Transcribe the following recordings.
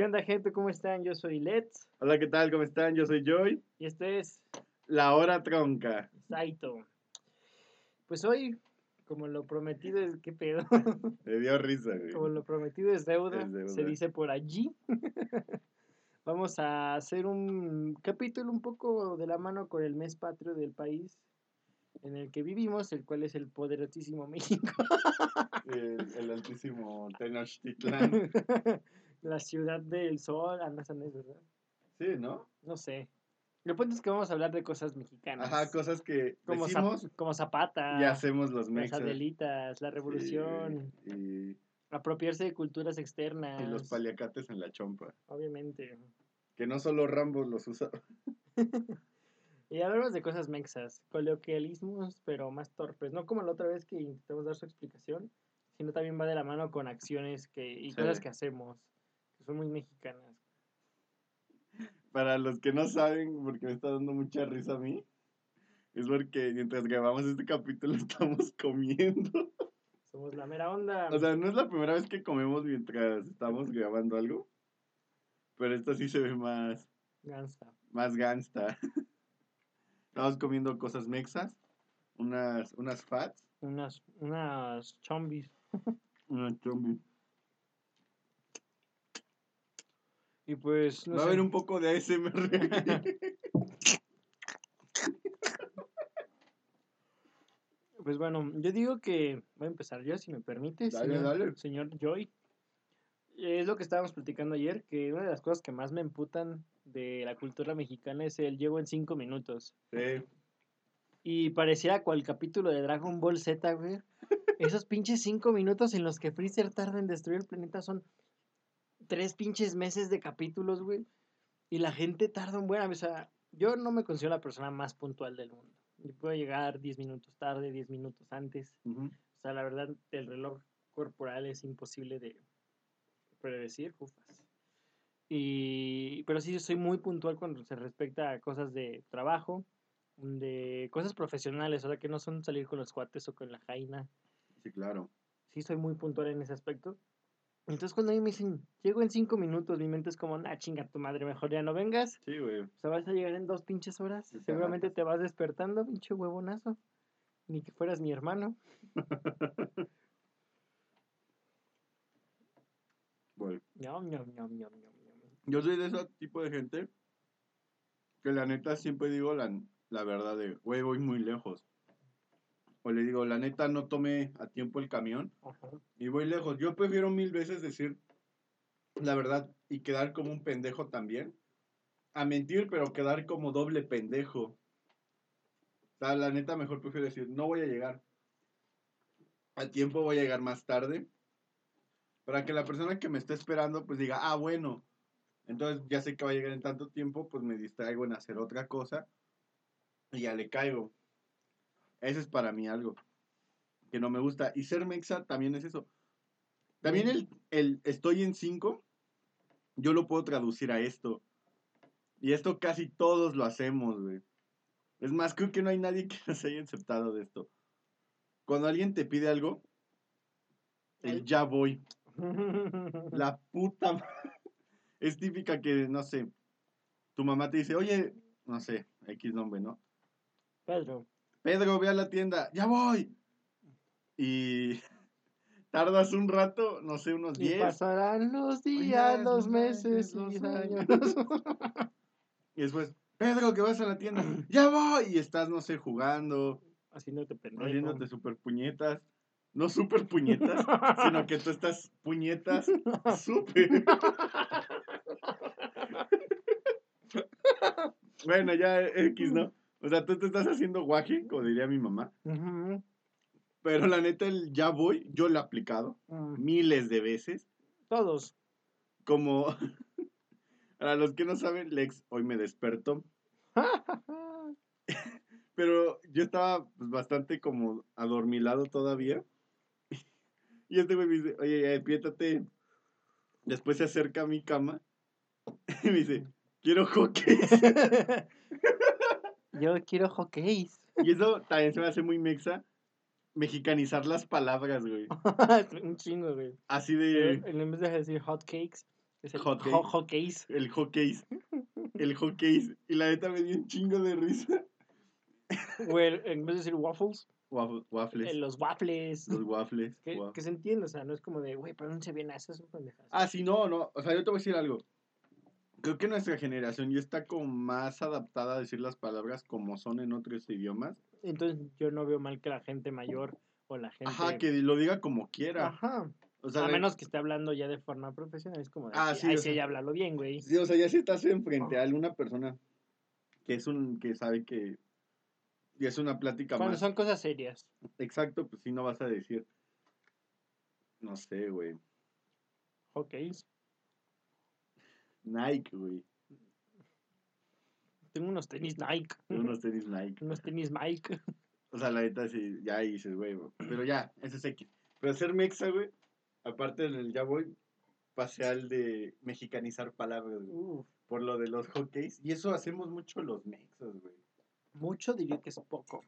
¿Qué onda, gente? ¿Cómo están? Yo soy Let's Hola, ¿qué tal? ¿Cómo están? Yo soy Joy. y esto es La hora tronca. Saito. Pues hoy, como lo prometido es. ¿Qué pedo? Me dio risa, güey. Como lo prometido es deuda, Es deuda. se dice por allí. Vamos a hacer un capítulo un poco de la mano con el mes patrio del país en el que vivimos, el cual es el poderosísimo México. El, el altísimo Tenochtitlán. la ciudad del sol, ah, no, esa no es verdad. Sí, ¿no? No sé. Lo punto es que vamos a hablar de cosas mexicanas. Ajá, cosas que como, Zap- decimos como Zapata, y hacemos los las mexas. Adelitas, la revolución, Sí, y, apropiarse de culturas externas. y los paliacates en la chompa. Obviamente. Que no solo Rambo los usa. Y hablamos de cosas mexas, coloquialismos, pero más torpes. No como la otra vez que intentamos dar su explicación, sino también va de la mano con acciones que, y Sí. cosas que hacemos, son muy mexicanas. Para los que no saben, porque me está dando mucha risa a mí, es porque mientras grabamos este capítulo estamos comiendo. Somos la mera onda. O sea, no es la primera vez que comemos mientras estamos grabando algo. Pero esta sí se ve más, Gansa. más gangsta. Estamos comiendo cosas mexas. Unas, unas fats. Unas, unas chombis. Unas chombis. Y pues, no Va a haber un poco de ASMR. Pues bueno, yo digo que voy a empezar yo, si me permite, Dale, señor, dale. señor Joy. Es lo que estábamos platicando ayer, que una de las cosas que más me emputan de la cultura mexicana es el llego en cinco minutos. Sí. Y pareciera cual capítulo de Dragon Ball Z, güey. Esos pinches cinco minutos en los que Freezer tarda en destruir el planeta son tres pinches meses de capítulos, güey. Y la gente tarda un buen... O sea, yo no me considero la persona más puntual del mundo. Yo puedo llegar 10 minutos tarde, 10 minutos antes. Ujú. O sea, la verdad, el reloj corporal es imposible de predecir, ufas. Y, pero sí, soy muy puntual cuando se respecta a cosas de trabajo, de cosas profesionales, o sea, que no son salir con los cuates o con la jaina. Sí, claro. Sí, soy muy puntual en ese aspecto. Entonces, cuando a mí me dicen, llego en cinco minutos, mi mente es como, nah, chinga tu madre, mejor ya no vengas. Sí, güey. O sea, vas a llegar en dos pinches horas. Sí, Seguramente te vas despertando, pinche huevonazo. Ni que fueras mi hermano. Bueno, yo soy de ese tipo de gente que la neta siempre digo la, la verdad de, güey, voy muy lejos. O le digo, la neta no tomé a tiempo el camión Ajá. y voy lejos. Yo prefiero mil veces decir la verdad y quedar como un pendejo también. A mentir, pero quedar como doble pendejo. O sea, la neta mejor prefiero decir, no voy a llegar. A tiempo voy a llegar más tarde. Para que la persona que me está esperando pues diga, ah, bueno. Entonces ya sé que va a llegar en tanto tiempo, pues me distraigo en hacer otra cosa. Y ya le caigo. Eso es para mí algo que no me gusta. Y ser mexa también es eso. También el, el estoy en 5, yo lo puedo traducir a esto. Y esto casi todos lo hacemos, güey. Es más, creo que no hay nadie que nos haya aceptado de esto. Cuando alguien te pide algo, el ya voy. La puta Es típica que, no sé, tu mamá te dice, oye, no sé, X nombre, ¿no? Pedro. Pedro, ve a la tienda, ya voy. Y tardas un rato, no sé, unos Y 10. pasarán los días, los meses y los años. Y después, Pedro, que vas a la tienda, ya voy. Y estás, no sé, jugando, Haciéndote pendejo. haciéndote super puñetas. No super puñetas, sino que tú estás puñetas super. bueno, ya X, ¿no? O sea, tú te estás haciendo guaje, como diría mi mamá. Pero la neta, el ya voy, yo lo he aplicado Mm, miles de veces. Todos. Como, para los que no saben, Lex hoy me despertó. Pero yo estaba pues, bastante como adormilado todavía. Y este güey me dice, oye, despiértate. Después se acerca a mi cama y me dice, quiero hockey. Yo quiero hockeys. Y eso también se me hace muy mexa. Mexicanizar las palabras, güey. Un chingo, güey. Así de... En vez de decir hot cakes, Es el Hockey. ho- hockeys. El hockey. El hockey. Y la neta me dio un chingo de risa. Güey, en vez de decir waffles, Waf- Waffles. eh, los waffles. Los waffles. Que, se entiende, o sea, no es como de, güey, pronuncia bien eso, es un pendejazo. Ah, sí, no, no. O sea, yo te voy a decir algo. Creo que nuestra generación ya está como más adaptada a decir las palabras como son en otros idiomas. Entonces yo no veo mal que la gente mayor o la gente... Ajá, que lo diga como quiera. Ajá. O sea, a de- menos que esté hablando ya de forma profesional, es como de, Ah, sí, sí, o sea- ya háblalo bien, güey. Sí, o sea, ya si estás enfrente a alguna persona que es un, que sabe que y es una plática Cuando más. son cosas serias. Exacto, pues sí no vas a decir. No sé, güey. Hockeys. Nike, güey. Tengo unos tenis Nike. Unos tenis Nike. unos tenis Mike. O sea, la neta sí, ya ahí dices, güey. Pero ya, ese es X. Pero ser mexa, güey, aparte del ya voy, pasé al de mexicanizar palabras, güey, por lo de los hockeys. Y eso hacemos mucho los mexas, güey. mucho diría que es poco.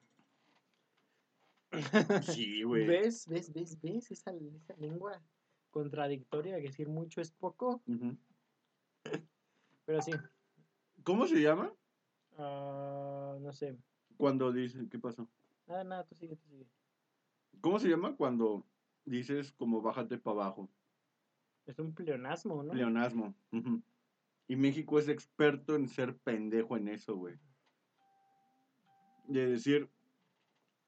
Sí, güey. ¿Ves? ¿Ves? ¿Ves? ¿Ves? Esa, esa lengua contradictoria que decir mucho es poco. Ujú. Pero sí. ¿Cómo se llama? ah, no sé. Cuando dices, ¿qué pasó? Ah, nada, tú sigue, tú sigue. ¿Cómo se llama cuando dices como bájate para abajo? Es un pleonasmo, ¿no? Leonasmo. Ujú. Y México es experto en ser pendejo en eso, güey. De decir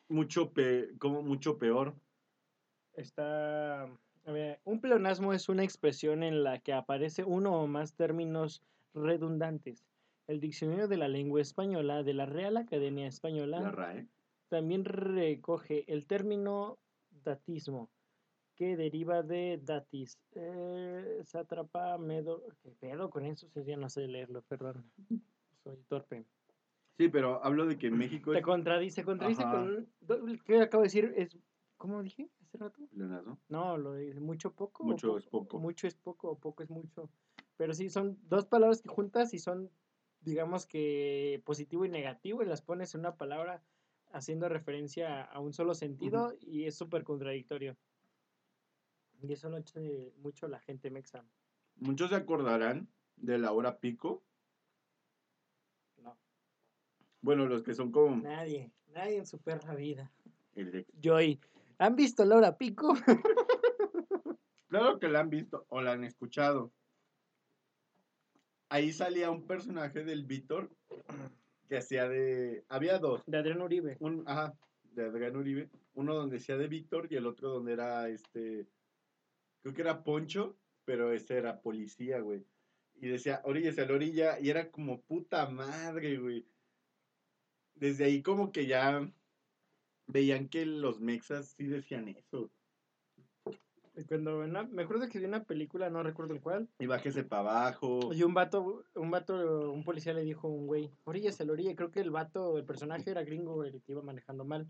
mucho pe como mucho peor. Está. A ver, un pleonasmo es una expresión en la que aparece uno o más términos redundantes. El diccionario de la lengua española de la Real Academia Española La RAE. también recoge el término datismo, que deriva de datis. Eh, sátrapa, medo. ¿Qué pedo con eso? Ya no sé leerlo, perdón. Soy torpe. Sí, pero hablo de que en México Te es contradice, contradice Ajá. con. ¿Qué acabo de decir? Es. ¿Cómo dije hace rato? Leonasmo. No, lo de mucho poco. Mucho es poco. Mucho es poco o poco es mucho. Pero sí, son dos palabras que juntas y son, digamos que positivo y negativo y las pones en una palabra haciendo referencia a un solo sentido y es súper contradictorio. Y eso lo hace mucho la gente mexa. Muchos se acordarán de la hora pico. No. Bueno, los que son como Nadie, nadie en su perra vida. el Joy, ¿han visto Laura Pico? Claro que la han visto o la han escuchado. Ahí salía un personaje del Víctor que hacía de. Había dos. De Adrián Uribe. Un, ajá, de Adrián Uribe. Uno donde decía de Víctor y el otro donde era este. Creo que era Poncho, pero ese era policía, güey. Y decía, oríllese a la orilla. Y era como puta madre, güey. Desde ahí, como que ya veían que los mexas sí decían eso. Cuando una- me acuerdo que vi una película, no recuerdo el cuál, Y bájese para abajo. Y un vato, un vato, un policía le dijo a un güey, orillas a la orilla, creo que el vato, el personaje era gringo, el que iba manejando mal.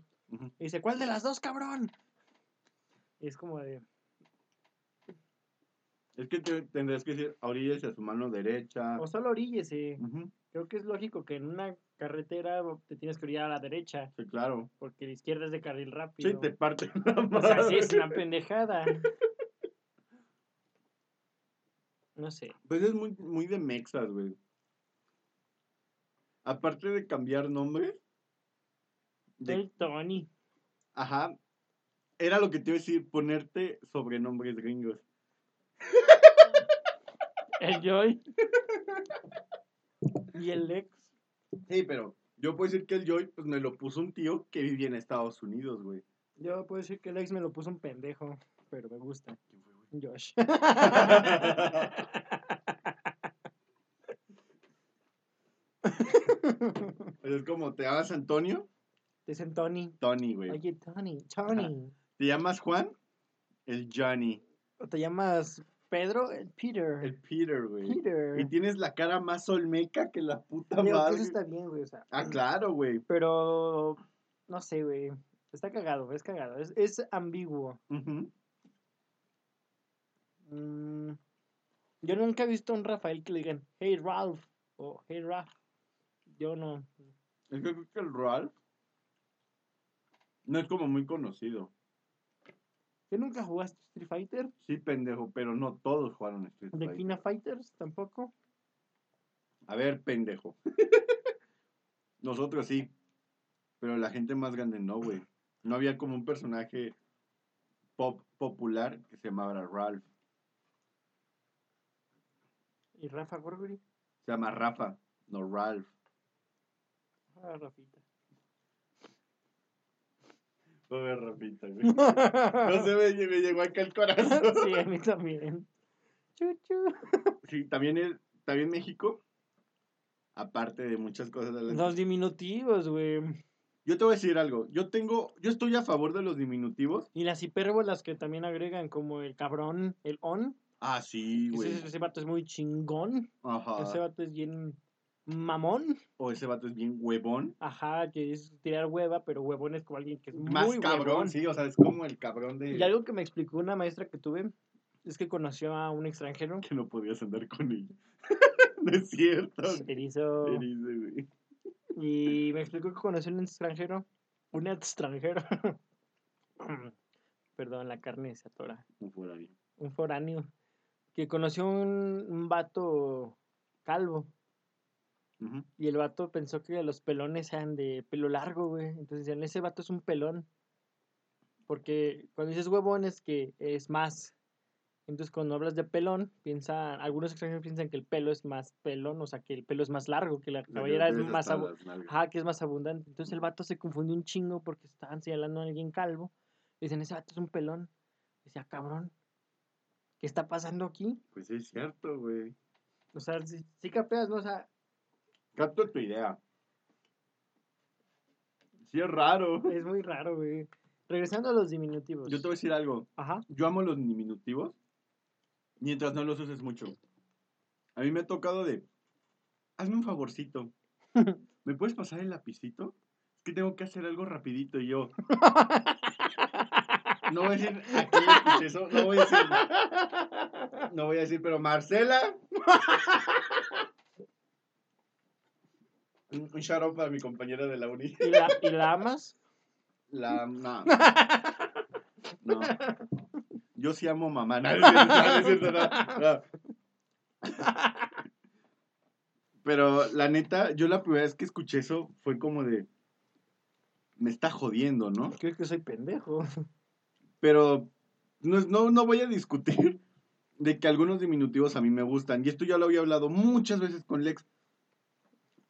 Y dice, ¿cuál de las dos, cabrón? Y es como de, Es que te- tendrás que decir, oríllese a su mano derecha. o solo oríllese. Ujú, Creo que es lógico que en una carretera te tienes que orillar a la derecha, Sí, claro. porque la izquierda es de carril rápido. Sí, te parte O sea, sí es una pendejada. No sé. Pues es muy, muy de mexas, güey. Aparte de cambiar nombres. de- El Tony. ajá. Era lo que te iba a decir, ponerte sobrenombres gringos. El Joy. y el Lex. Sí, pero yo puedo decir que el Joy, pues me lo puso un tío que vivía en Estados Unidos, güey. Yo puedo decir que el Lex me lo puso un pendejo, pero me gusta. ¿Quién fue, güey? Josh. Es como, ¿te llamas Antonio? Dicen Tony. Tony, güey. Oye, Tony, Tony. ¿Te llamas Juan? El Johnny. ¿O te llamas Pedro? El Peter. El Peter, güey. Peter. Y tienes la cara más olmeca que la puta Digo que madre. eso está bien, güey. O sea, Ah, claro, güey. Pero, no sé, güey. Está cagado, es cagado. Es, es ambiguo. Mm, yo nunca he visto a un Rafael que le digan, hey Ralph, o hey Ralph. Yo no. Es que creo que el Ralph no es como muy conocido. ¿Que nunca jugaste Street Fighter? Sí, pendejo, pero no todos jugaron Street ¿De Fighter. Kina Fighters tampoco? A ver, pendejo. Nosotros sí. Pero la gente más grande no, güey. No había como un personaje pop popular que se llamaba Ralph. ¿Y Rafa Gorgori? Se llama Rafa, no Ralph. Ah, Rafita. Pobre Rafita, güey. No se me, me llegó acá el corazón. sí, a mí también. Chuchu. Sí, también, es, también México, aparte de muchas cosas. de las- Los diminutivos, güey. Yo te voy a decir algo. Yo tengo, yo estoy a favor de los diminutivos. Y las hipérbolas que también agregan, como el cabrón, el on. Ah, sí, güey. Ese, ese vato es muy chingón. Ajá. Ese vato es bien mamón. O ese vato es bien huevón. Ajá, que es tirar hueva, pero huevón es como alguien que es Más muy cabrón, huevón. sí. O sea, es como el cabrón de Y algo que me explicó una maestra que tuve es que conoció a un extranjero. que no podías andar con ella. no es cierto. Erizo. Erizo, güey. Y me explicó que conoció a un extranjero. Un extranjero. Perdón, la carne se atora. Un foráneo. Un foráneo. Que conoció un, un vato calvo. Y el vato pensó que los pelones eran de pelo largo, güey. Entonces decían, ese vato es un pelón. Porque cuando dices huevón es que es más. Entonces cuando hablas de pelón, piensa, algunos extranjeros piensan que el pelo es más pelón, o sea que el pelo es más largo, que la Le cabellera es más. Ajá, que es más abundante. Entonces el vato se confundió un chingo porque estaban señalando a alguien calvo. Dicen, ese vato es un pelón. Decía, cabrón, ¿qué está pasando aquí? Pues es cierto, güey. O sea, sí, sí capeas, ¿no? O sea, Capto tu idea. Sí es raro. es muy raro, güey. Regresando a los diminutivos. Yo te voy a decir algo. Ajá. Yo amo los diminutivos mientras no los uses mucho. A mí me ha tocado de, hazme un favorcito. ¿Me puedes pasar el lapicito? Es que tengo que hacer algo rapidito y yo. No voy a decir a quién eso, no voy a decir, no voy a decir, pero Marcela. Un un shout out para mi compañera de la uni. ¿Y la, ¿Y la amas? La, no. No. Yo sí amo mamá. No, es cierto, no, no. Pero la neta, yo la primera vez que escuché eso fue como de. Me está jodiendo, ¿no? Creo que soy pendejo. Pero no, no, no voy a discutir de que algunos diminutivos a mí me gustan. Y esto ya lo había hablado muchas veces con Lex.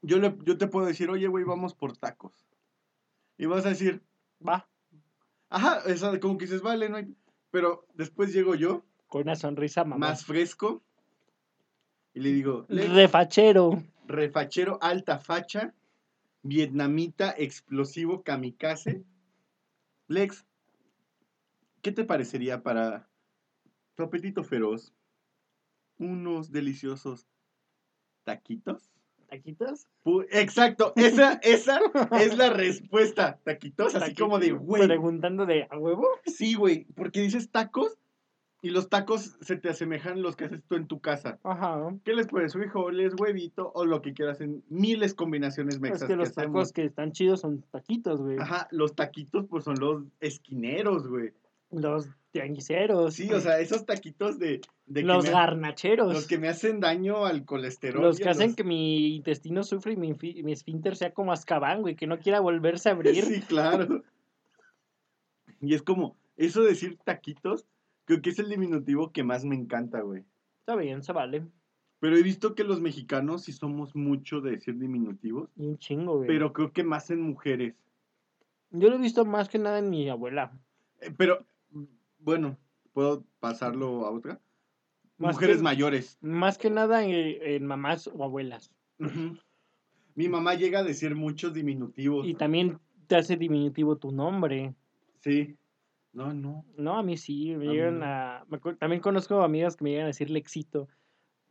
Yo, le, yo te puedo decir, oye, güey, vamos por tacos. Y vas a decir, Va, ajá, esa, como que dices, vale, no hay... Pero después llego yo, con una sonrisa mamá. más fresco, y le digo, Refachero. refachero alta facha, vietnamita explosivo kamikaze. Lex, ¿qué te parecería para tu apetito feroz? Unos deliciosos taquitos. ¿Taquitos? Exacto, esa, esa es la respuesta. Taquitos, así como de, güey. Preguntando de, ¿a huevo? Sí, güey, porque dices tacos y los tacos se te asemejan a los que haces tú en tu casa. Ajá. ¿Qué les pones? Frijoles, huevito o lo que quieras en miles combinaciones Es mexas que los tacos que están chidos son taquitos, güey. Ajá, los taquitos pues son los esquineros, güey. Los tianguiseros. Sí, o sea, esos taquitos de, de que los me, garnacheros. los que me hacen daño al colesterol. Los que hacen que mi intestino sufra y mi, mi esfínter sea como Azkaban, güey, que no quiera volverse a abrir. Sí, claro. Y es como, eso de decir taquitos, creo que es el diminutivo que más me encanta, güey. Está bien, se vale. Pero he visto que los mexicanos sí somos mucho de decir diminutivos, Y un chingo, güey. pero creo que más en mujeres. Yo lo he visto más que nada en mi abuela. Eh, Pero, bueno, ¿puedo pasarlo a otra? Más mujeres que- mayores. Más que nada en, en mamás o abuelas. Mi mamá llega a decir muchos diminutivos. Y también te hace diminutivo tu nombre. Sí. No, no. No, a mí sí, me A llegan no. a... me también conozco amigas que me llegan a decir Lexito.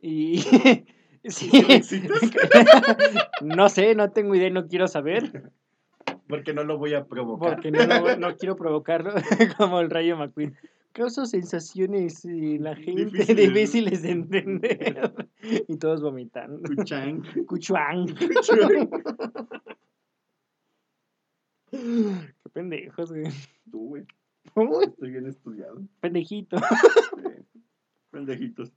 Y... sí. No sé, no tengo idea, no quiero saber. Porque no lo voy a provocar. Porque no, no quiero provocarlo como el Rayo McQueen. Causa sensaciones en la gente Difíciles. difíciles de entender. Y todos vomitando. Kuchang. Cuchuang. Kuchang. Qué pendejos, güey. Tú, güey. Estoy bien estudiado. pendejito. Sí. Pendejitos.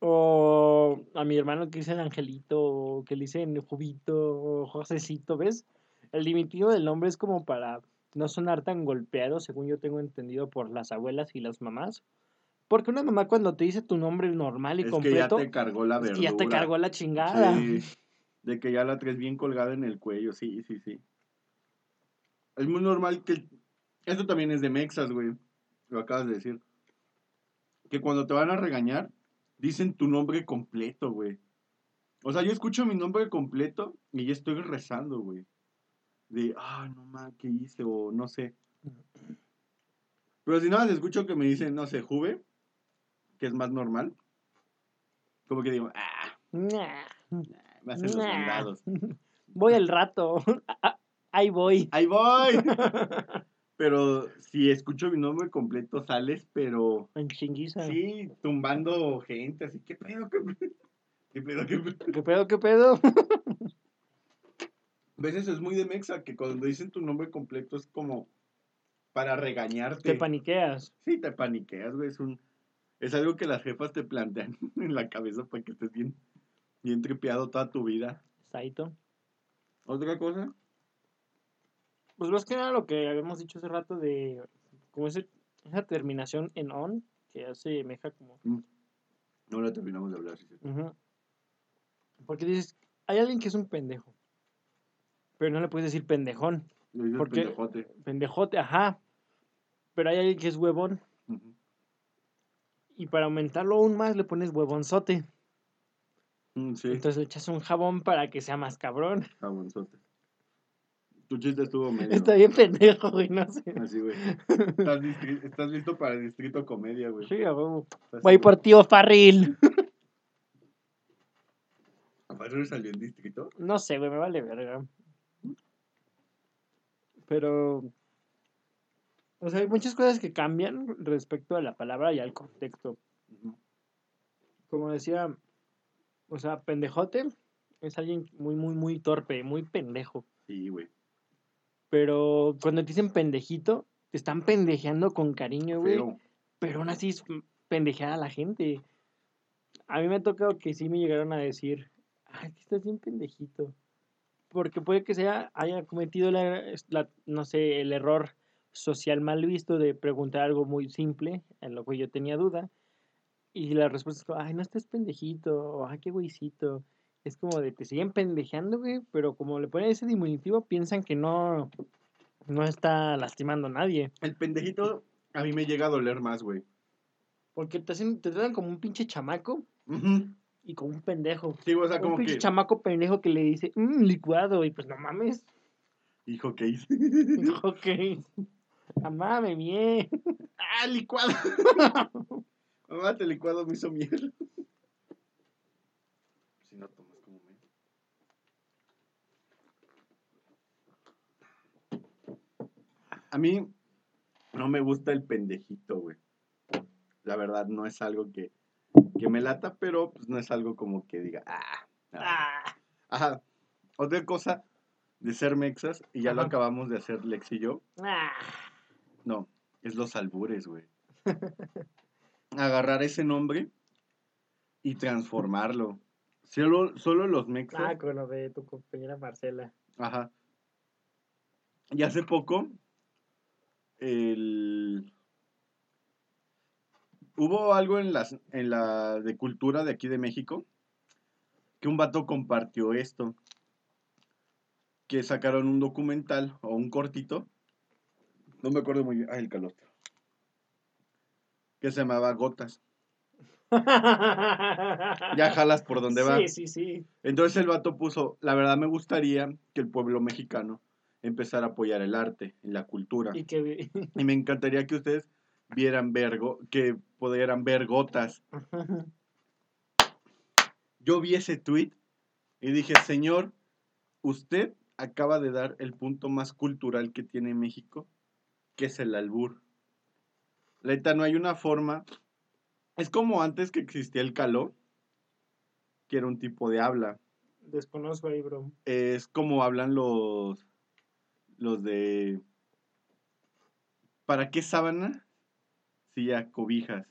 O a mi hermano que dicen Angelito, o que le dicen Jubito, o Josecito, ¿ves? El diminutivo del nombre es como para no sonar tan golpeado, según yo tengo entendido por las abuelas y las mamás. Porque una mamá cuando te dice tu nombre normal y Es que ya completo, te cargó la es verdura. que ya te cargó la chingada. Sí, de que ya la traes bien colgada en el cuello, sí, sí, sí. Es muy normal que... Esto también es de Mexas, güey. Lo acabas de decir. Que cuando te van a regañar, dicen tu nombre completo, güey. O sea, yo escucho mi nombre completo y ya estoy rezando, güey. De, ah, no mames, ¿qué hice? O no sé. Pero si más escucho que me dicen, no sé, Juve, que es más normal. Como que digo, ah, Nah, me hacen los nah. mandados. Voy al rato. Ah, Ahí voy. ¡Ahí voy! Pero si escucho mi nombre completo, sales, pero En chinguiza. sí, tumbando gente, así, ¿qué pedo? ¿Qué pedo? ¿Qué pedo? ¿Qué pedo? ¿Qué pedo? ¿Qué pedo? A veces es muy de mexa que cuando dicen tu nombre completo es como para regañarte. Te paniqueas. Sí, te paniqueas, güey. Es, un, es algo que las jefas te plantean en la cabeza para que estés bien, bien tripeado toda tu vida. Saito. ¿Otra cosa? Pues más que nada lo que habíamos dicho hace rato de como ese- esa terminación en on, que hace meja como. No la terminamos de hablar, sí, sí. Ujú. Porque dices, hay alguien que es un pendejo. Pero no le puedes decir pendejón. Le dices ¿Por qué? pendejote. Pendejote, ajá. Pero hay alguien que es huevón. Y para aumentarlo aún más le pones huevonzote. Mm, Sí, Entonces le echas un jabón para que sea más cabrón. jabonzote. Tu chiste estuvo medio. Está bien pendejo, güey, no sé. Así, güey. Estás, listo para el distrito comedia, güey. Sí, a huevo. Voy por tío Farril. ¿Aparte salió el distrito? No sé, güey, me vale verga. Pero. O sea, hay muchas cosas que cambian respecto a la palabra y al contexto. Como decía, o sea, pendejote es alguien muy, muy, muy torpe, muy pendejo. Sí, güey. Pero cuando te dicen pendejito, te están pendejeando con cariño, güey. Feo. Pero aún así es pendejear a la gente. A mí me ha tocado que sí me llegaron a decir, ay, que estás bien pendejito. Porque puede que sea, haya cometido la, la- no sé, el error social mal visto de preguntar algo muy simple, en lo que yo tenía duda. Y la respuesta es, como, ay, no estés pendejito, o ay, qué güeycito. Es como de, te siguen pendejeando, güey, pero como le ponen ese diminutivo, piensan que no, no está lastimando a nadie. El pendejito a mí me llega a doler más, güey. Porque te, hacen, te tratan como un pinche chamaco. Y como un pendejo. Sí, o sea, un como que. chamaco pendejo que le dice, mmm, licuado, y pues no mames. Hijo, ¿qué hice? ok. Mamá, me bien. ¡Ah, licuado! Mamá, te licuado me hizo miel. Si no tomas como me. A mí no me gusta el pendejito, güey. La verdad, no es algo que, que me lata, pero pues no es algo como que diga, ah. ah". Ah, Ajá. Otra cosa de ser mexas, y ya lo acabamos de hacer Lex y yo, ah. no, es los albures, güey. Agarrar ese nombre y transformarlo. Solo, solo los mexas. Ah, con lo de tu compañera Marcela. Ajá. Y hace poco, el... Hubo algo en, las, en la de cultura de aquí de México, que un vato compartió esto, que sacaron un documental o un cortito, no me acuerdo muy bien, ah, el calostro, que se llamaba Gotas. Ya jalas por donde va. Sí, sí, sí. Entonces el vato puso, la verdad me gustaría que el pueblo mexicano empezara a apoyar el arte y la cultura. Y que... Y me encantaría que ustedes vieran ver, que pudieran ver gotas. Yo vi ese tweet y dije, señor, usted acaba de dar el punto más cultural que tiene México, que es el albur. La neta, no hay una forma. Es como antes que existía el caló, que era un tipo de habla. Desconozco ahí, bro. Es como hablan los, los de ¿para qué sábana? Cobijas.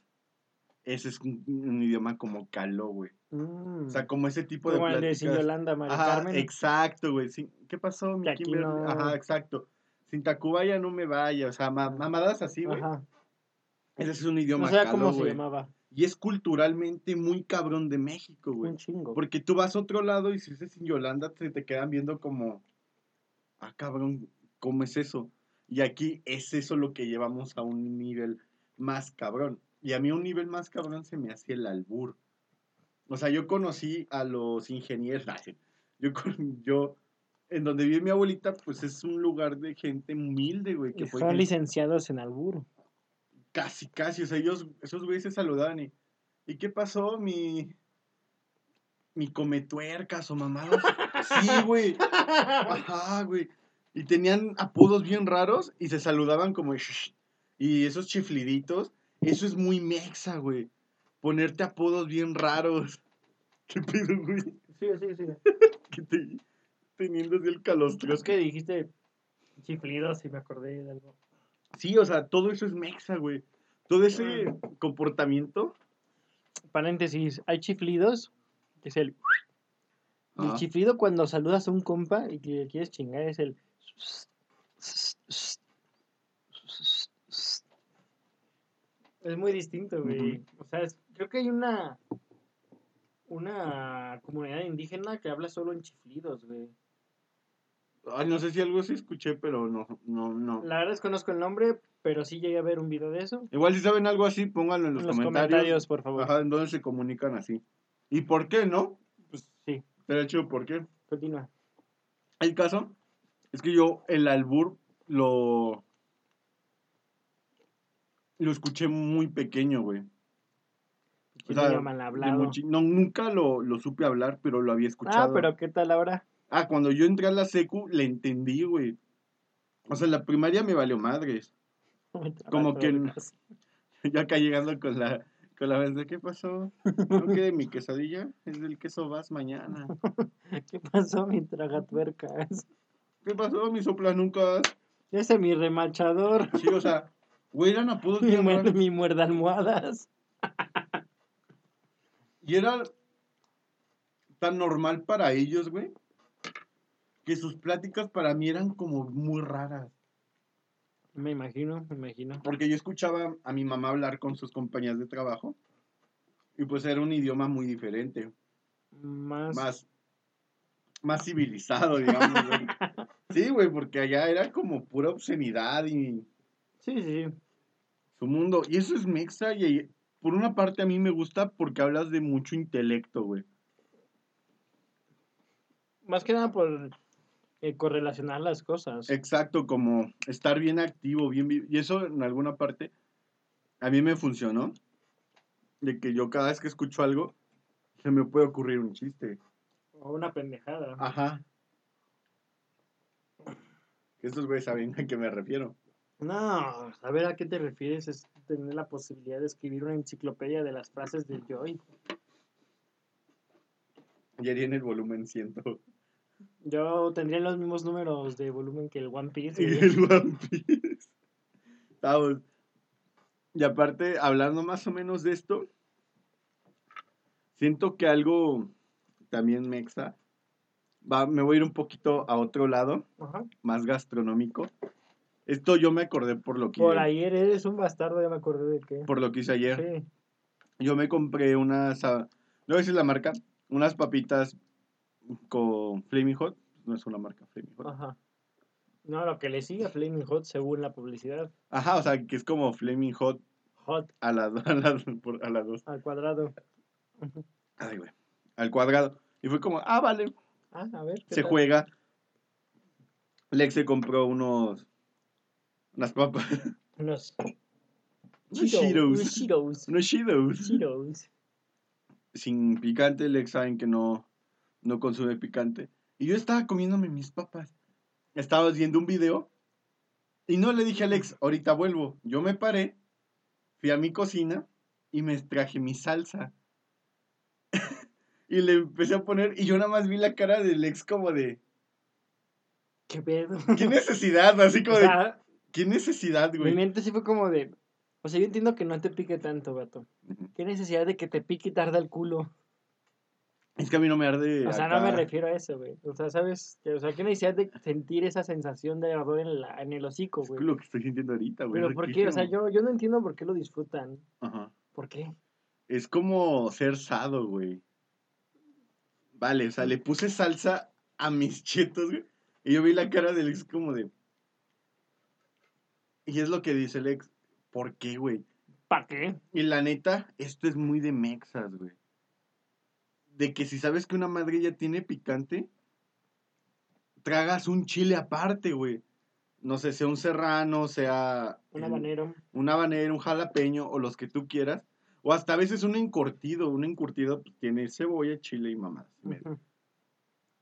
Ese es un, un idioma como caló, güey. O sea, como ese tipo de Mm. Como el de. Yolanda, Ajá, Carmen. exacto, güey. ¿Qué pasó, mi Kimberly? no- Ajá, exacto. Sin Tacubaya no me vaya. O sea, ma- mamadas así, güey. Ajá. Ese es un idioma No sabía caló, cómo se llamaba. Y es culturalmente muy cabrón de México, güey. Un chingo. Porque tú vas a otro lado y si dices sin Yolanda, te, te quedan viendo como, ah, cabrón, ¿cómo es eso? Y aquí es eso lo que llevamos a un nivel más cabrón. Y a mí un nivel más cabrón se me hacía el albur. O sea, yo conocí a los ingenieros. Yo, yo, en donde vive mi abuelita, pues es un lugar de gente humilde, güey. Que fue licenciados en albur. Casi, casi. O sea, ellos, esos güeyes se saludaban y. ¿Y qué pasó, mi. Mi cometuercas o mamadas? Sí, güey. Ajá, güey. Y tenían apodos bien raros y se saludaban como. "Shh". Y esos chifliditos. Eso es muy mexa, güey. Ponerte apodos bien raros. ¿Qué pedo, güey? Sí, sí, sí. Que te, teniendo así el calostro. Es que dijiste chiflidos y me acordé de algo. Sí, o sea, todo eso es mexa, güey. Todo ese comportamiento. Paréntesis, hay chiflidos, que es el... El chiflido cuando saludas a un compa y que le quieres chingar es el... Es muy distinto, güey. O sea, es- creo que hay una... Una comunidad indígena que habla solo en chiflidos, güey. Ay, no sé si algo sí escuché, pero no, no, no. La verdad desconozco el nombre, pero sí llegué a ver un video de eso. Igual si saben algo así, pónganlo en los, En los comentarios. comentarios, por favor. Ajá, en dónde se comunican así. ¿Y por qué no? Pues sí, Pero hecho, ¿por qué? continúa. El caso es que yo el albur lo lo escuché muy pequeño, güey. No, nunca lo, lo supe hablar, pero lo había escuchado. Ah, pero ¿qué tal ahora? Ah, cuando yo entré a la secu, le entendí, güey. O sea, la primaria me valió madres. Como que Ya acá llegando con la con la vez de ¿qué pasó? ¿No que mi quesadilla es del queso vas mañana? ¿Qué pasó, mi tragatuercas? ¿Qué pasó? Mi sopla nunca. Ese mi remachador. Sí, o sea, güey, eran apodos Mi, bien muer- raros. mi muerda almohadas. Y era tan normal para ellos, güey, que sus pláticas para mí eran como muy raras. Me imagino, me imagino. Porque yo escuchaba a mi mamá hablar con sus compañías de trabajo y pues era un idioma muy diferente, Más. más, más civilizado, digamos. güey. Sí, güey, porque allá era como pura obscenidad y Sí, sí, su mundo. Y eso es mexa y por una parte a mí me gusta porque hablas de mucho intelecto, güey. Más que nada por eh, correlacionar las cosas. Exacto, como estar bien activo, bien vi- Y eso en alguna parte a mí me funcionó. De que yo cada vez que escucho algo, se me puede ocurrir un chiste. O una pendejada. Ajá. Que estos güeyes saben a qué me refiero. No, a ver a qué te refieres es tener la posibilidad de escribir una enciclopedia de las frases del Joy. Y haría en el volumen 100. Yo tendría los mismos números de volumen que el One Piece. Y el One Piece. Vamos. Y aparte, hablando más o menos de esto, siento que algo también mexa. Va, me voy a ir un poquito a otro lado, Ajá. más gastronómico. Esto yo me acordé por lo que, Por ayer eres un bastardo, ya me acordé de qué. por lo que hice ayer. Sí. Yo me compré unas, ah, no voy a decir la marca, unas papitas con Flaming Hot. No es una marca Flaming Hot. Ajá. No, lo que le sigue a Flaming Hot según la publicidad. Ajá, o sea, que es como Flaming Hot Hot a las a por- a dos. al cuadrado. Ay, güey. Al cuadrado. Y fue como, ah, vale, Ah, a ver. ¿qué se tal? juega. Lex se compró unos, unas papas, Unos Unos Cheetos. Unos Cheetos. Sin picante, Lex saben que no, no consume picante. Y yo estaba comiéndome mis papas. Estaba viendo un video. Y no le dije a Alex, ahorita vuelvo. Yo me paré, fui a mi cocina y me traje mi salsa. y le empecé a poner, y yo nada más vi la cara del ex como de, ¿Qué pedo? ¿qué necesidad? Así como O de, ¿Qué necesidad, Mi güey? mente sí fue como de. O sea, yo entiendo que no te pique tanto, vato. Ujú. ¿Qué necesidad de que te pique y tarda el culo? Es que a mí no me arde. O sea, no me refiero a eso, güey. O sea, ¿sabes? O sea, ¿qué necesidad de sentir esa sensación de ardor en, la, en el hocico, Es güey? lo que estoy sintiendo ahorita, güey. Pero ¿por qué? O sea, yo, yo no entiendo por qué lo disfrutan. Ajá. ¿Por qué? Es como ser sado, güey. Vale, o sea, le puse salsa a mis chetos, güey. Y yo vi la cara del ex como de. Y es lo que dice el ex. ¿Por qué, güey? ¿Para qué? Y la neta, esto es muy de mexas, güey. De que si sabes que una madre ya tiene picante, tragas un chile aparte, güey. No sé, sea un serrano, sea Un habanero. un habanero, un jalapeño o los que tú quieras. O hasta a veces un encurtido. Un encurtido pues, tiene cebolla, chile y. Ujú.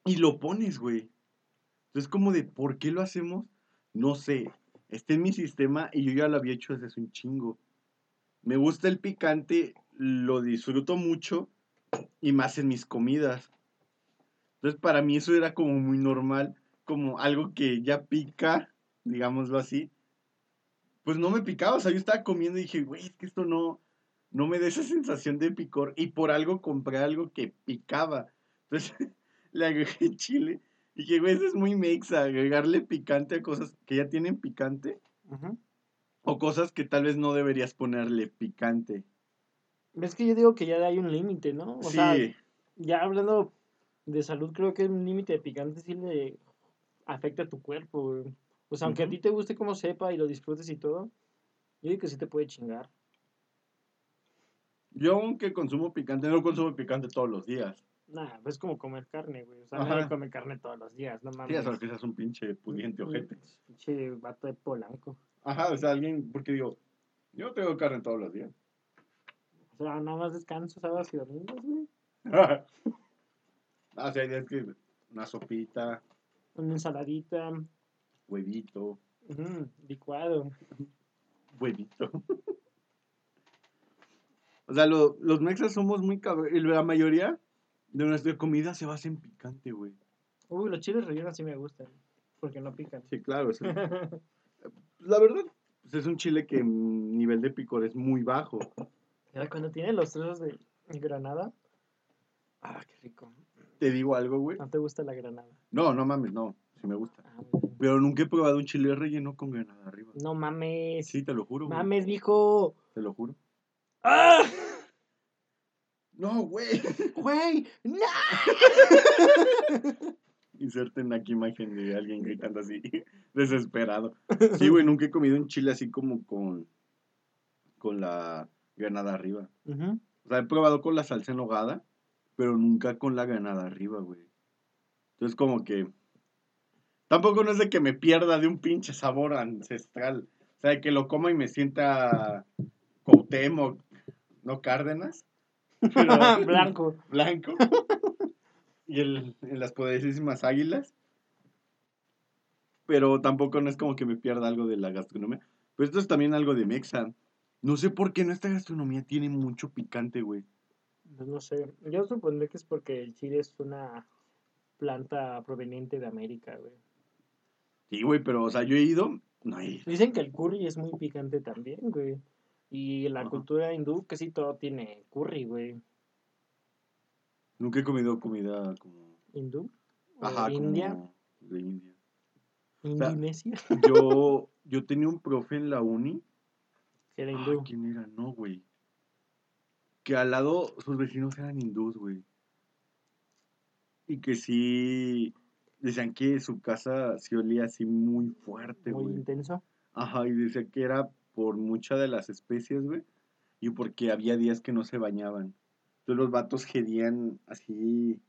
Y lo pones, güey. Entonces, como de, ¿por qué lo hacemos? No sé. Está en mi sistema y yo ya lo había hecho desde hace un chingo. Me gusta el picante, lo disfruto mucho y más en mis comidas. Entonces, para mí eso era como muy normal, como algo que ya pica, digámoslo así. Pues no me picaba, o sea, yo estaba comiendo y dije, güey, es que esto no, no me da esa sensación de picor. Y por algo compré algo que picaba. Entonces, le agregué chile. Y dije, güey, eso es muy mexa, agregarle picante a cosas que ya tienen picante. O cosas que tal vez no deberías ponerle picante. Es que yo digo que ya hay un límite, ¿no? O sí, sea, ya hablando de salud, creo que un límite de picante sí le afecta a tu cuerpo, güey. O sea, aunque a ti te guste como sepa y lo disfrutes y todo, yo digo que sí te puede chingar. yo aunque consumo picante, no consumo picante todos los días. Nah, es como comer carne, güey. O sea, Ajá. nadie come carne todos los días, no Sí, mames. ya sabes que seas un pinche pudiente ojete. Pinche vato de polanco. Ajá, o sea, alguien, porque digo, yo no tengo carne todos los días. O sea, nada más descanso sábados y domingos, güey. o sea, hay días que una sopita, Una ensaladita, huevito, licuado. huevito. o sea, lo- los mexas somos muy cabrones. La mayoría de nuestra comida se basa en picante, güey. Uy, los chiles rellenos sí me gustan, porque no pican. Sí, claro. es- la verdad, pues es un chile que en nivel de picor es muy bajo. Mira, cuando tiene los trozos de granada. Ah, qué rico. Te digo algo, güey. ¿No te gusta la granada? No, no mames, no. Sí me gusta. Ah. Pero nunca he probado un chile relleno con granada arriba. No mames. Sí, te lo juro, güey. Mames, mijo. Te lo juro. ¡Ah! No, güey. ¡Güey! ¡No! Inserten aquí imagen de alguien gritando así, desesperado. Sí, güey, nunca he comido un chile así como con, con la granada arriba. O sea, he probado con la salsa en hogada, pero nunca con la granada arriba, güey. Entonces, como que. Tampoco no es de que me pierda de un pinche sabor ancestral. O sea, de que lo coma y me sienta Cuauhtémoc, no Cárdenas. Pero- Blanco. blanco. y el, en las poderosísimas águilas. Pero tampoco no es como que me pierda algo de la gastronomía. Pero esto es también algo de Mexa. No sé por qué nuestra gastronomía tiene mucho picante, güey. Pues no sé. Yo supondré que es porque el chile es una planta proveniente de América, güey. Sí, güey, pero, o sea, yo he ido. No he ido. Dicen que el curry es muy picante también, güey. Y la Ajá. cultura hindú casi todo tiene curry, güey. Nunca he comido comida como. ¿Hindú? ¿O Ajá, India? como de India. ¿Indonesia? Yo, yo tenía un profe en la uni. Que era hindú. ¿Quién era? No, güey. Que al lado sus vecinos eran hindús, güey. Y que sí. Decían que su casa sí olía así muy fuerte, muy güey. intenso. Ajá, y decía que era por muchas de las especies, güey. Y porque había días que no se bañaban. Entonces los vatos gedían así.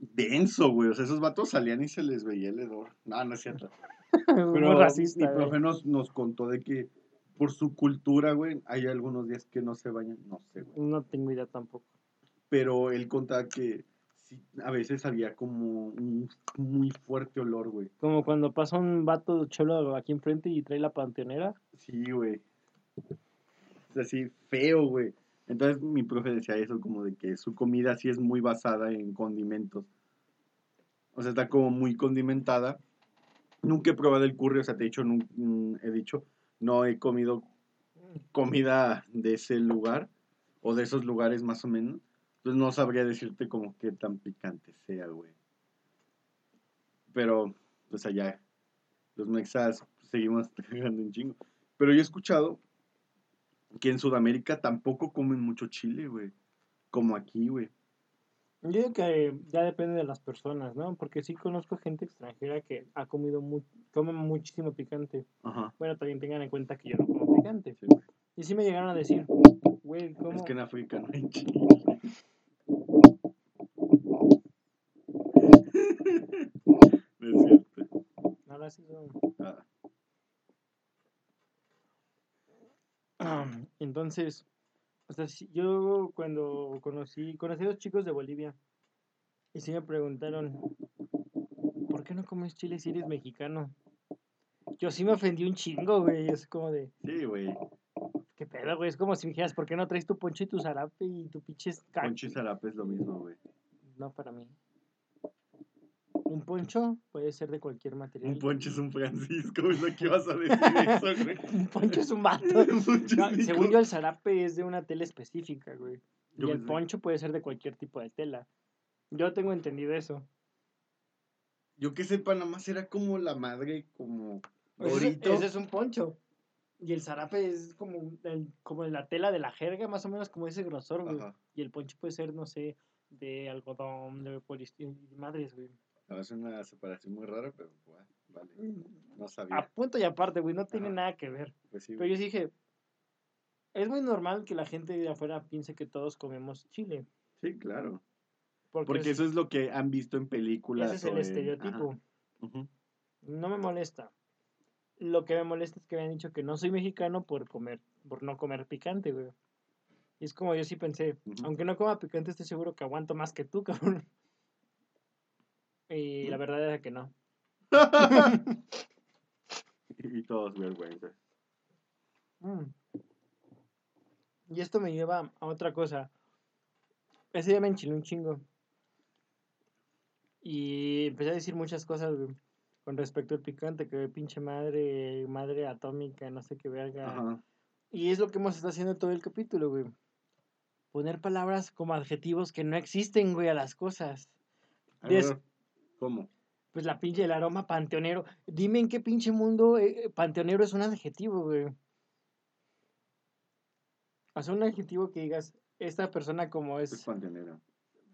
denso, güey. O sea, esos vatos salían y se les veía el hedor. No, no es cierto. Pero racista. mi profe nos, nos contó de que por su cultura, güey, hay algunos días que no se bañan, no sé, güey. No tengo idea tampoco. Pero él contaba que sí, a veces había como un muy fuerte olor, güey. Como cuando pasa un vato cholo aquí enfrente y trae la panteonera. Sí, güey. Es así, feo, güey. Entonces mi profe decía eso, como de que su comida sí es muy basada en condimentos. O sea, está como muy condimentada. Nunca he probado el curry, o sea, te he dicho, nun- mm, he dicho, no he comido comida de ese lugar o de esos lugares más o menos. Entonces no sabría decirte como qué tan picante sea, güey. Pero, pues allá, los mexas seguimos tragando un chingo. Pero yo he escuchado que en Sudamérica tampoco comen mucho chile, güey. Como aquí, güey. Yo digo que ya depende de las personas, ¿no? Porque sí conozco gente extranjera que ha comido mu come muchísimo picante. Ajá. Bueno, también tengan en cuenta que yo no como picante. Sí. Y sí me llegaron a decir, güey, ¿cómo? Es que en África no hay chile. No es cierto. Ah, Entonces, o sea, yo cuando conocí, conocí a dos chicos de Bolivia y sí me preguntaron, ¿por qué no comes chile si eres mexicano? Yo sí me ofendí un chingo, güey, es como de, sí, güey. ¿qué pedo, güey? Es como si me dijeras, ¿por qué no traes tu poncho y tu zarape y tu pinche ca-?" Poncho y zarape es lo mismo, güey. No para mí. Un poncho puede ser de cualquier material. Un poncho es un Francisco, es lo que ibas a decir eso, güey. Un poncho es un vato. No, según yo, el zarape es de una tela específica, güey. Y Yo el poncho puede ser de cualquier tipo de tela. Yo tengo entendido eso. Yo que sepa, nada más era como la madre, como gorito. ese es un poncho. Y el zarape es como, el- como la tela de la jerga, más o menos como ese grosor, güey. Ajá. Y el poncho puede ser, no sé, de algodón, de polistireno, madres, güey. No, es una separación muy rara, pero bueno, vale. No A sabía. punto y aparte, güey, no tiene nada que ver. Pues sí, Pero yo sí dije, es muy normal que la gente de afuera piense que todos comemos chile. Sí, claro. Porque, Porque es- eso es lo que han visto en películas. ese es el estereotipo. No me molesta. Lo que me molesta es que me han dicho que no soy mexicano por comer, por no comer picante, güey. Y es como yo sí pensé, aunque no coma picante, estoy seguro que aguanto más que tú, cabrón. Y la verdad era que no. y todos vergüenza. Mm. Y esto me lleva a otra cosa. Ese día me enchilé un chingo. Y empecé a decir muchas cosas, güey, con respecto al picante, que pinche madre, madre atómica, no sé qué verga. Ajá. Y es lo que hemos estado haciendo todo el capítulo, güey. Poner palabras como adjetivos que no existen, güey, a las cosas. Des- ¿Cómo? Pues la pinche, el aroma panteonero. Dime en qué pinche mundo eh, eh, panteonero es un adjetivo, güey. O sea, un adjetivo que digas, esta persona como Es es, panteonera.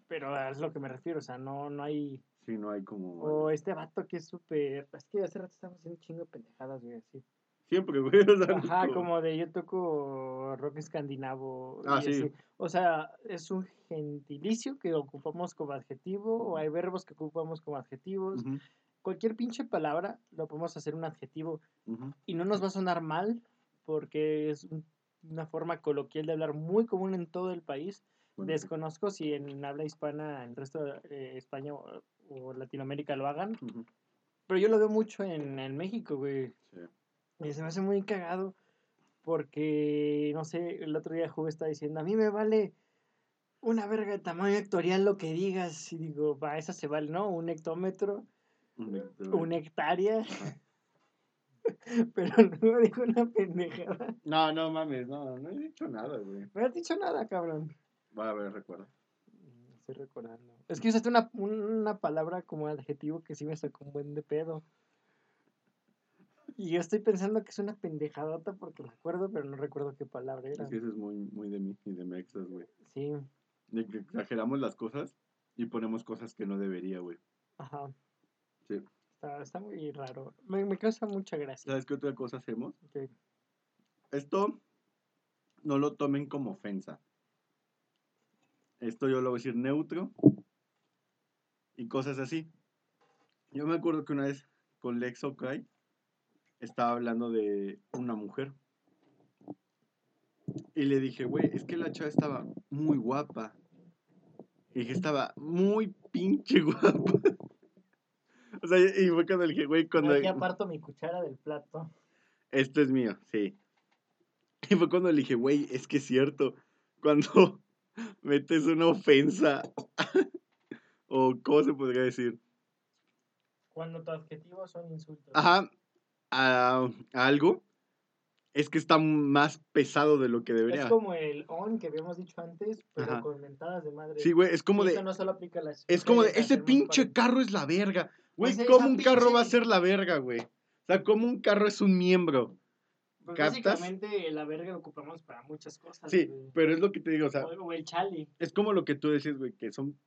pero es lo que me refiero, o sea, no, no hay... Sí, no hay como. O este vato que es súper... Es que hace rato estamos haciendo un chingo de pendejadas, güey, así. Siempre, güey. o sea, Ajá, como de yo toco rock escandinavo. Ah, sí. así. O sea, es un gentilicio que ocupamos como adjetivo, o hay verbos que ocupamos como adjetivos. Cualquier pinche palabra lo podemos hacer un adjetivo y no nos va a sonar mal porque es un- una forma coloquial de hablar muy común en todo el país. Bueno. Desconozco si en habla hispana, en el resto de eh, España o, o Latinoamérica lo hagan, pero yo lo veo mucho en, en México, güey. sí. Y se me hace muy cagado porque, no sé, el otro día Juve está diciendo, a mí me vale una verga de tamaño hectorial lo que digas. Y digo, va, esa se vale, ¿no? Un hectómetro, sí, una hectárea. Ajá. Pero no dijo una pendejada. No, no mames, no, no he dicho nada, güey. No has dicho nada, cabrón. Va a ver, recuerda. Estoy recordando. Es que usaste una, una palabra como adjetivo que sí me sacó un buen de pedo. Y yo estoy pensando que es una pendejadota porque me acuerdo, pero no recuerdo qué palabra era. Es que eso es muy, muy de mí y de Mexas, güey. Sí, De que exageramos las cosas y ponemos cosas que no debería, güey. ajá. Sí. Está, está muy raro. Me, me causa mucha gracia. ¿Sabes qué otra cosa hacemos? Ok. Esto no lo tomen como ofensa. Esto yo lo voy a decir neutro y cosas así. Yo me acuerdo que una vez con Lex Okai estaba hablando de una mujer. Y le dije, güey, es que la chava estaba muy guapa. Y dije, estaba muy pinche guapa. o sea, y fue cuando le dije, güey, cuando... Aquí aparto mi cuchara del plato. Esto es mío, sí. Y fue cuando le dije, güey, es que es cierto. Cuando metes una ofensa, o cómo se podría decir, Cuando tu adjetivo son insultos. ajá, a, a algo, es que está más pesado de lo que debería. Es como el on que habíamos dicho antes, pero Ajá. con mentadas de madre. Sí, güey, es como Y de, eso no solo aplica a las es como de, ese pinche carro es la verga. Güey, Pues ¿cómo un carro va a ser la verga, güey? O sea, ¿cómo un carro es un miembro? Pues ¿captas? básicamente la verga lo ocupamos para muchas cosas. Sí, güey. pero es lo que te digo, o sea, O, el chale, es como lo que tú decías, güey, que son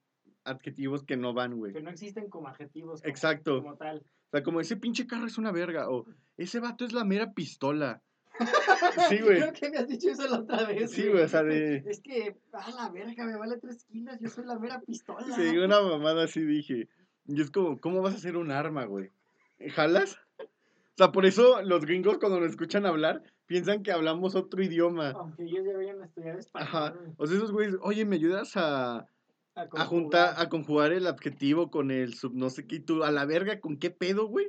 adjetivos que no van, güey. que no existen como adjetivos. como- Exacto. Como tal. O sea, como ese pinche carro es una verga, o ese vato es la mera pistola. Sí, güey. Creo que me has dicho eso la otra vez. Sí, güey, o sea, de... Es que, a la verga, me vale tres kilos, yo soy la mera pistola. Sí, una mamada así dije. Y es como, ¿cómo vas a hacer un arma, güey? ¿Jalas? O sea, por eso los gringos cuando nos escuchan hablar piensan que hablamos otro idioma. Aunque ellos deberían estudiar español. Ajá. O sea, esos güeyes, oye, ¿me ayudas a, a juntar, a conjugar el adjetivo con el sub no sé qué? Y tú, a la verga, ¿con qué pedo, güey?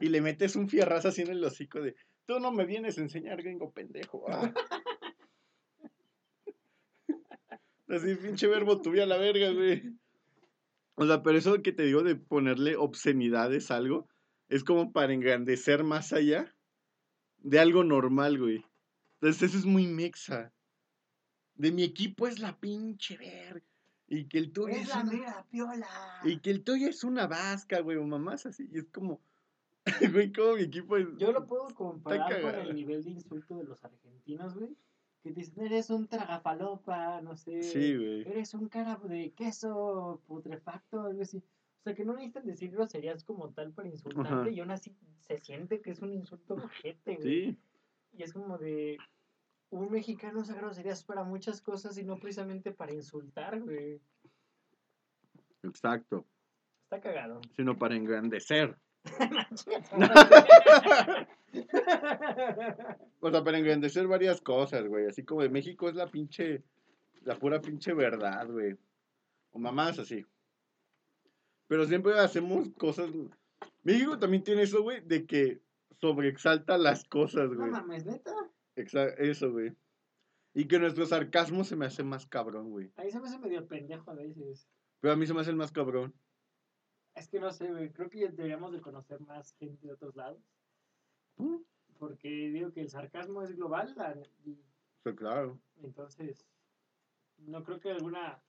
Y le metes un fierrazo así en el hocico de, tú no me vienes a enseñar, gringo pendejo. ah". Así, pinche verbo tuve a la verga, güey. O sea, pero eso que te digo de ponerle obscenidades a algo, es como para engrandecer más allá de algo normal, güey. Entonces eso es muy mexa. De mi equipo es la pinche verga. Y que el tuyo Es es, la una... mera piola. Y que el tuyo es una vasca, güey, o mamás así. Y es como, güey, como mi equipo es... Yo lo puedo comparar con el nivel de insulto de los argentinos, güey. Que te dicen, eres un tragafalopa, no sé. Sí, güey. Eres un cara de queso putrefacto, algo así. O sea, que no necesitan decir groserías como tal para insultarte. Ajá. Y aún así se siente que es un insulto ojete, güey. Sí, Y es como de. Un mexicano usa groserías para muchas cosas y no precisamente para insultar, güey. exacto. Está cagado. Sino para engrandecer. O sea, para engrandecer varias cosas, güey. Así como de México es la pinche, la pura pinche verdad, güey. O mamás así. Pero siempre hacemos cosas. México también tiene eso, güey, de que sobreexalta las cosas, no güey. mames, neta. Exa- eso, güey. Y que nuestro sarcasmo se me hace más cabrón, güey. Ahí se me hace medio pendejo a veces. Pero a mí se me hace el más cabrón. Es que no sé, güey. Creo que deberíamos de conocer más gente de otros lados. Mm, Porque digo que el sarcasmo es global. la- claro. entonces, no creo que alguna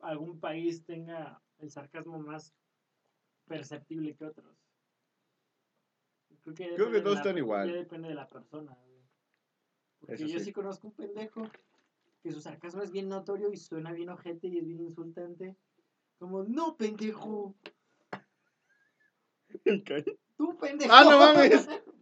algún país tenga el sarcasmo más perceptible que otros. Creo que, Creo todos la- están igual. Ya depende de la persona. güey. Porque Eso yo sí. sí conozco un pendejo que su sarcasmo es bien notorio y suena bien ojete y es bien insultante. Como, no, pendejo. Tú, pendejo. ¡Ah, no mames!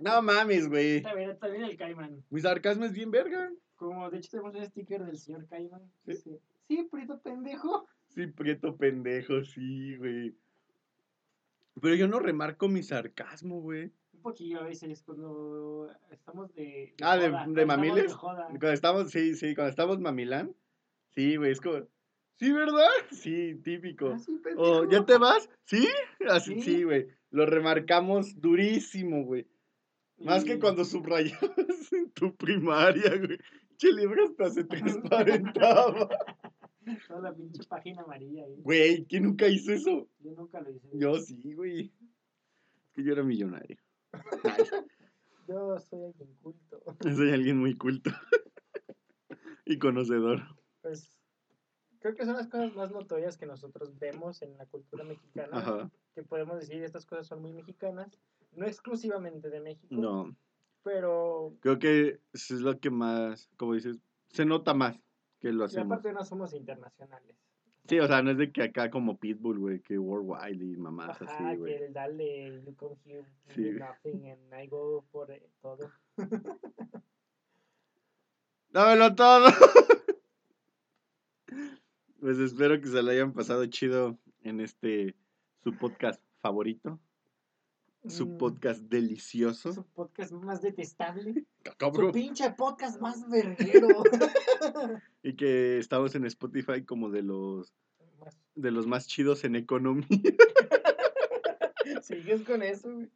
No mames, güey. También, también el Caimán. Mi sarcasmo es bien verga. Como de hecho tenemos un sticker del señor Caimán. ¿Sí? Dice, sí, prieto pendejo. Sí, prieto pendejo, sí, güey. Pero yo no remarco mi sarcasmo, güey. Un poquillo a veces cuando estamos de. Ah, ¿de- joda, de cuando estamos mamiles? joda. Cuando estamos, sí, sí, cuando estamos mamilán. Sí, güey, es como. Sí, ¿verdad? Sí, típico. Ah, O. ¿ya te vas? ¿Sí? Así, Sí. sí, güey. Lo remarcamos durísimo, güey. Más que cuando subrayabas en tu primaria, güey. Che, libro hasta se transparentaba. Toda la pinche página amarilla ahí. Güey, ¿quién nunca hizo eso? Yo nunca lo hice. Yo sí, güey. Es que yo era millonario. Yo soy alguien culto. Soy alguien muy culto. y conocedor. Pues creo que son las cosas más notorias que nosotros vemos en la cultura mexicana. Ajá. Que podemos decir estas cosas son muy mexicanas. No exclusivamente de México. No. Pero Creo que eso es lo que más, como dices, se nota más que lo y hacemos. aparte no somos internacionales. Sí, o sea, no es de que acá como Pitbull, güey, que worldwide y mamás Ajá, así, güey. que el dale, you come here, Sí, nothing, and I go por todo. ¡Dámelo todo! pues espero que se lo hayan pasado chido en este, su podcast favorito. Su Mm, podcast delicioso. Su podcast más detestable. Su Cabrón. pinche podcast más verguero. Y que estamos en Spotify como de los, de los más chidos en economía. Sigues con eso, güey.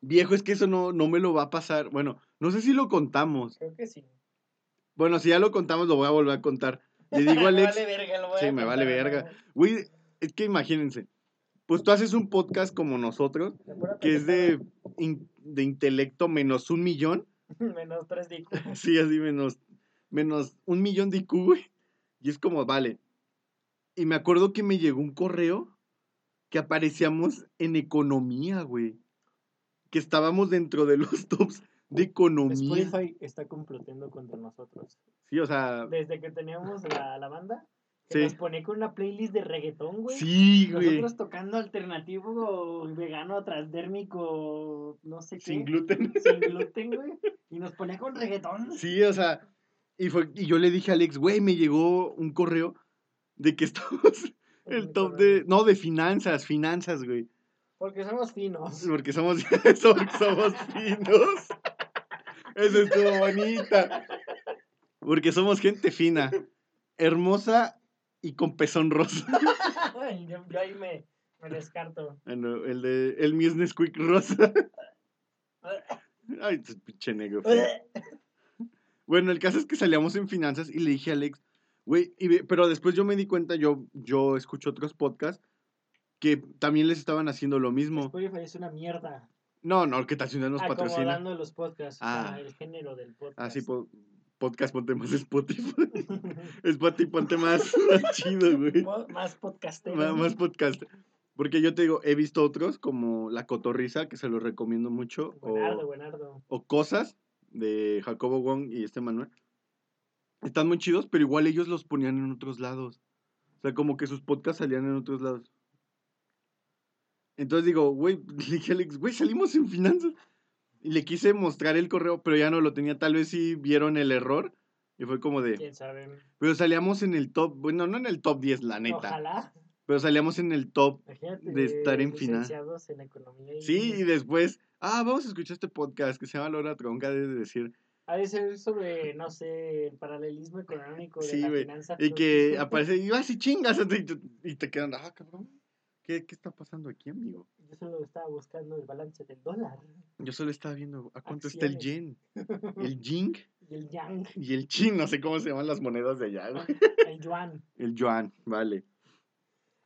Viejo, es que eso no, no me lo va a pasar. Bueno, no sé si lo contamos. Creo que sí. Bueno, si ya lo contamos, lo voy a volver a contar. Le digo a Me Alex, vale verga, lo voy Sí, a me contar vale verga. güey, es que imagínense. Pues tú haces un podcast como nosotros, que es de, in- de intelecto menos un millón. Menos tres de IQ. Sí, así menos, menos un millón de IQ, güey. Y es como, vale. Y me acuerdo que me llegó un correo que aparecíamos en economía, güey. Que estábamos dentro de los tops de economía. Spotify está comploteando contra nosotros. Sí, o sea, Desde que teníamos la, la banda, Sí. nos ponía con una playlist de reggaetón, güey. sí, güey. Nosotros tocando alternativo, vegano, transdérmico, no sé qué. Sin gluten. sin gluten, güey. Y nos ponía con reggaetón. Sí, o sea, y, fue, y yo le dije a Alex, güey, me llegó un correo de que estamos el top de, no, de finanzas, finanzas, güey. Porque somos finos. Porque somos, somos, somos finos. Eso estuvo bonita. Porque somos gente fina, hermosa y con pezón rosa. Yo, yo ahí me, me descarto. Bueno, el de, el mío es Nesquik rosa. Ay, pinche negro. Bueno, el caso es que salíamos en finanzas y le dije a Alex, güey, y ve- pero después yo me di cuenta, yo, yo escucho otros podcasts que también les estaban haciendo lo mismo. Spotify es una mierda. No, no, que Tachunet nos patrocina. Acomodando los podcasts. o sea, Ah. el género del podcast. Ah, sí, po- podcast ponte más Spotify. Spotify ponte más, más chido, güey. Más podcastero. Má- Más podcast. Porque yo te digo, he visto otros como La Cotorrisa, que se los recomiendo mucho. Buenardo, O, buenardo. o Cosas, de Jacobo Wong y este Manuel. Están muy chidos, pero igual ellos los ponían en otros lados. O sea, como que sus podcasts salían en otros lados. Entonces digo, güey, dije Alex, güey, salimos en finanzas. Y le quise mostrar el correo, pero ya no lo tenía. Tal vez sí vieron el error. Y fue como de, Quién sabe. pero salíamos en el top, bueno, no en el top 10, la neta. Ojalá. Pero salíamos en el top. Imagínate. De estar en final. en economía. y- Sí, y después, ah, vamos a escuchar este podcast que se llama La Hora Tronca, de decir. Ha de ser sobre, no sé, el paralelismo económico de Sí, la finanza. Y que aparece, y vas y chingas, y te, y te quedan, ah, cabrón, ¿qué, ¿qué está pasando aquí, amigo? Yo solo estaba buscando el balance del dólar Yo solo estaba viendo, ¿a cuánto está el yen? El jing y el yang, y el chin, no sé cómo se llaman las monedas de allá, güey. el yuan. El yuan, vale.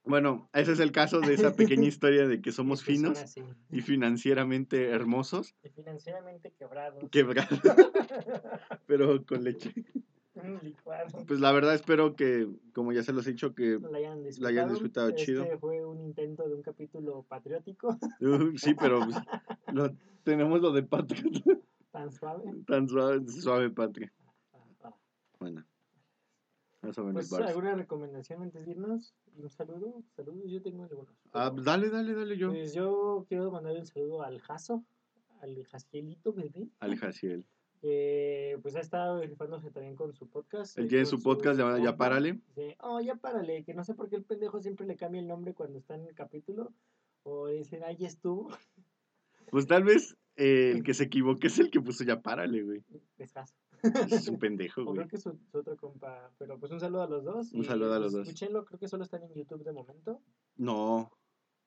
Bueno, ese es el caso de esa pequeña historia de que somos finos sí, y financieramente hermosos, y financieramente quebrados. quebrados, pero con leche. Pues la verdad espero que, como ya se los he dicho, que La hayan disfrutado. La hayan disfrutado este chido. fue un intento de un capítulo patriótico uh, sí, pero pues, lo, tenemos lo de patria, tan suave. tan suave, suave patria. Ah, ah. Bueno, más o menos. Pues. ¿alguna recomendación antes de irnos? Un saludo. Saludos, yo tengo algunos. Ah, pues, dale, dale, dale yo. Pues yo quiero mandar un saludo al Jaso, al Jacielito bebé, Al Jaciel. Que pues ha estado rifándose también con su podcast. Él eh, tiene su podcast llamado Ya. Párale. Dice, oh, ya párale, que no sé por qué el pendejo siempre le cambia el nombre cuando está en el capítulo. O dicen, ahí estuvo, Pues tal vez eh, el que se equivoque es el que puso Ya Párale, güey. es Jaso. Es un pendejo, O güey. creo que es su, su otro compa. Pero pues un saludo a los dos. Un saludo a los pues, dos. Escúchenlo, creo que solo están en YouTube de momento. No,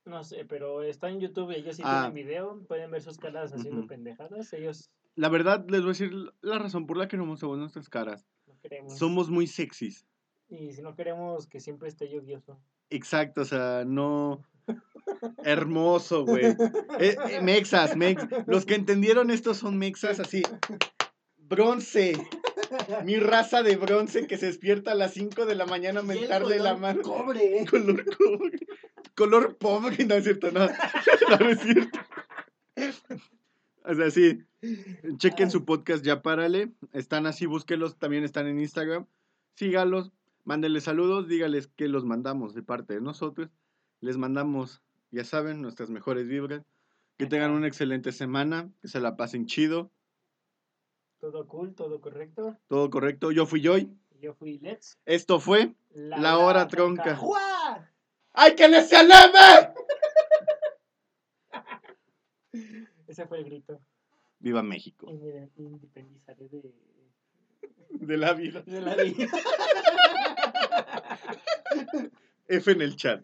No sé, pero está en YouTube y ellos sí Ah. tienen video. Pueden ver sus caras haciendo pendejadas. Ellos la verdad les voy a decir la razón por la que no mostramos nuestras caras. no queremos. Somos muy sexys. Y si no queremos que siempre esté lluvioso. Exacto, o sea, no. Hermoso, güey. Eh, eh, mexas, mex. Los que entendieron esto son mexas así. Bronce. Mi raza de bronce que se despierta a las 5 de la mañana a Y el mentarle la mano. Cobre. Color cobre. Color pobre, no es cierto, no. No, no es cierto. O sea, sí. Chequen su podcast, ya párale. Están así, búsquenlos. También están en Instagram. Sígalos. Mándenles saludos. Dígales que los mandamos de parte de nosotros. Les mandamos, ya saben, nuestras mejores vibras. Que tengan una excelente semana. Que se la pasen chido. Todo cool, todo correcto. Todo correcto. Yo fui Joy. Yo fui Let's. Esto fue. La hora tronca. ¡Ay, que les se alabe! Ese fue el grito. Viva México. Y me independizaré de, De la vida. de la vida. F en el chat.